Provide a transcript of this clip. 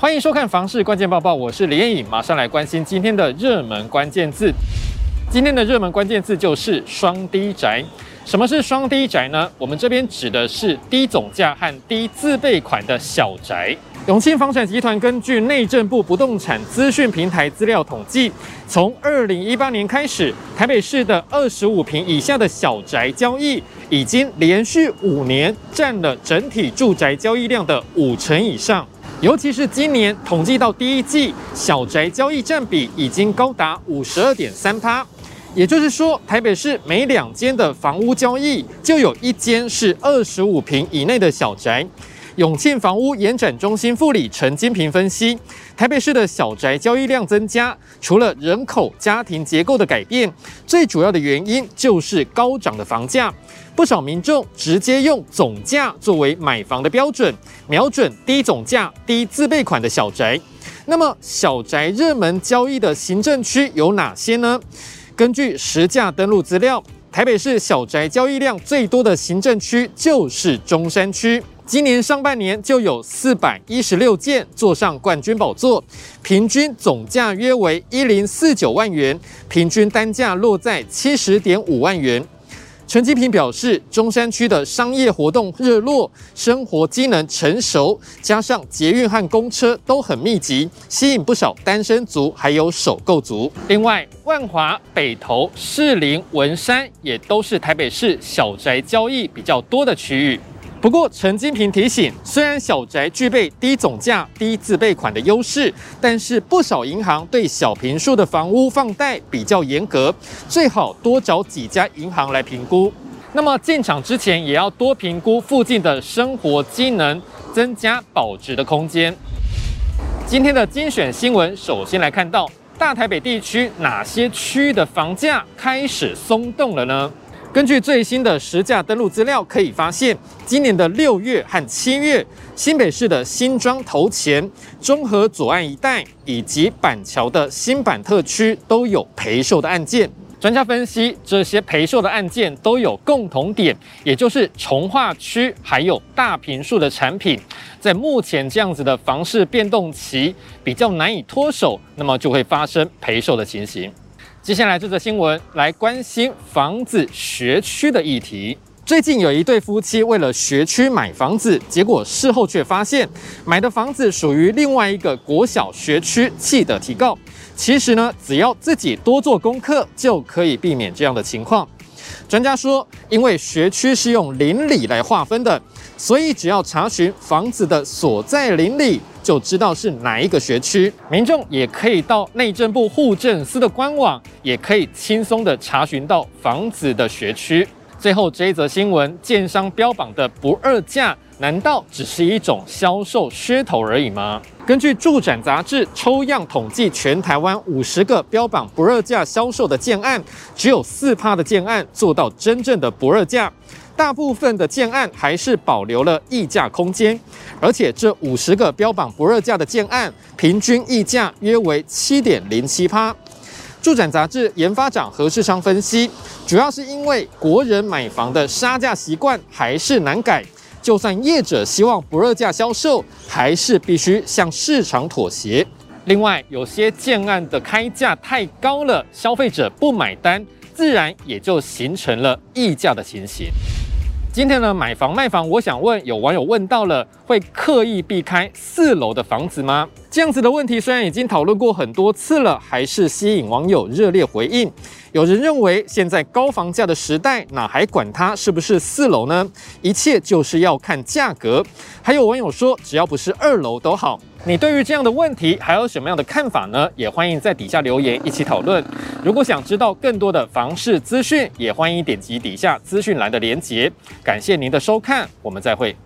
欢迎收看房市关键报报，我是连颖，马上来关心今天的热门关键字。今天的热门关键字就是双低宅。什么是双低宅呢？我们这边指的是低总价和低自备款的小宅。永庆房产集团根据内政部不动产资讯平台资料统计，从二零一八年开始，台北市的二十五坪以下的小宅交易，已经连续五年占了整体住宅交易量的五成以上。尤其是今年统计到第一季，小宅交易占比已经高达五十二点三趴。也就是说，台北市每两间的房屋交易，就有一间是二十五坪以内的小宅。永庆房屋延展中心副理陈金平分析，台北市的小宅交易量增加，除了人口家庭结构的改变，最主要的原因就是高涨的房价。不少民众直接用总价作为买房的标准，瞄准低总价、低自备款的小宅。那么，小宅热门交易的行政区有哪些呢？根据实价登录资料，台北市小宅交易量最多的行政区就是中山区。今年上半年就有四百一十六件坐上冠军宝座，平均总价约为一零四九万元，平均单价落在七十点五万元。陈金平表示，中山区的商业活动热络，生活机能成熟，加上捷运和公车都很密集，吸引不少单身族还有首购族。另外，万华、北投、士林、文山也都是台北市小宅交易比较多的区域。不过，陈金平提醒，虽然小宅具备低总价、低自备款的优势，但是不少银行对小坪数的房屋放贷比较严格，最好多找几家银行来评估。那么进场之前也要多评估附近的生活机能，增加保值的空间。今天的精选新闻，首先来看到大台北地区哪些区域的房价开始松动了呢？根据最新的实价登录资料，可以发现，今年的六月和七月，新北市的新庄头前、中和左岸一带以及板桥的新板特区都有赔售的案件。专家分析，这些赔售的案件都有共同点，也就是重划区还有大坪数的产品，在目前这样子的房市变动期比较难以脱手，那么就会发生赔售的情形。接下来这则新闻来关心房子学区的议题。最近有一对夫妻为了学区买房子，结果事后却发现买的房子属于另外一个国小学区，气得提告。其实呢，只要自己多做功课，就可以避免这样的情况。专家说，因为学区是用邻里来划分的，所以只要查询房子的所在邻里。就知道是哪一个学区，民众也可以到内政部户政司的官网，也可以轻松的查询到房子的学区。最后这一则新闻，建商标榜的不二价，难道只是一种销售噱头而已吗？根据住展杂志抽样统计，全台湾五十个标榜不二价销售的建案，只有四趴的建案做到真正的不二价。大部分的建案还是保留了议价空间，而且这五十个标榜不二价的建案，平均溢价约为七点零七趴。住展杂志研发长何世昌分析，主要是因为国人买房的杀价习惯还是难改，就算业者希望不二价销售，还是必须向市场妥协。另外，有些建案的开价太高了，消费者不买单，自然也就形成了议价的情形。今天呢，买房卖房，我想问有网友问到了，会刻意避开四楼的房子吗？这样子的问题虽然已经讨论过很多次了，还是吸引网友热烈回应。有人认为，现在高房价的时代，哪还管它是不是四楼呢？一切就是要看价格。还有网友说，只要不是二楼都好。你对于这样的问题还有什么样的看法呢？也欢迎在底下留言一起讨论。如果想知道更多的房市资讯，也欢迎点击底下资讯栏的连结。感谢您的收看，我们再会。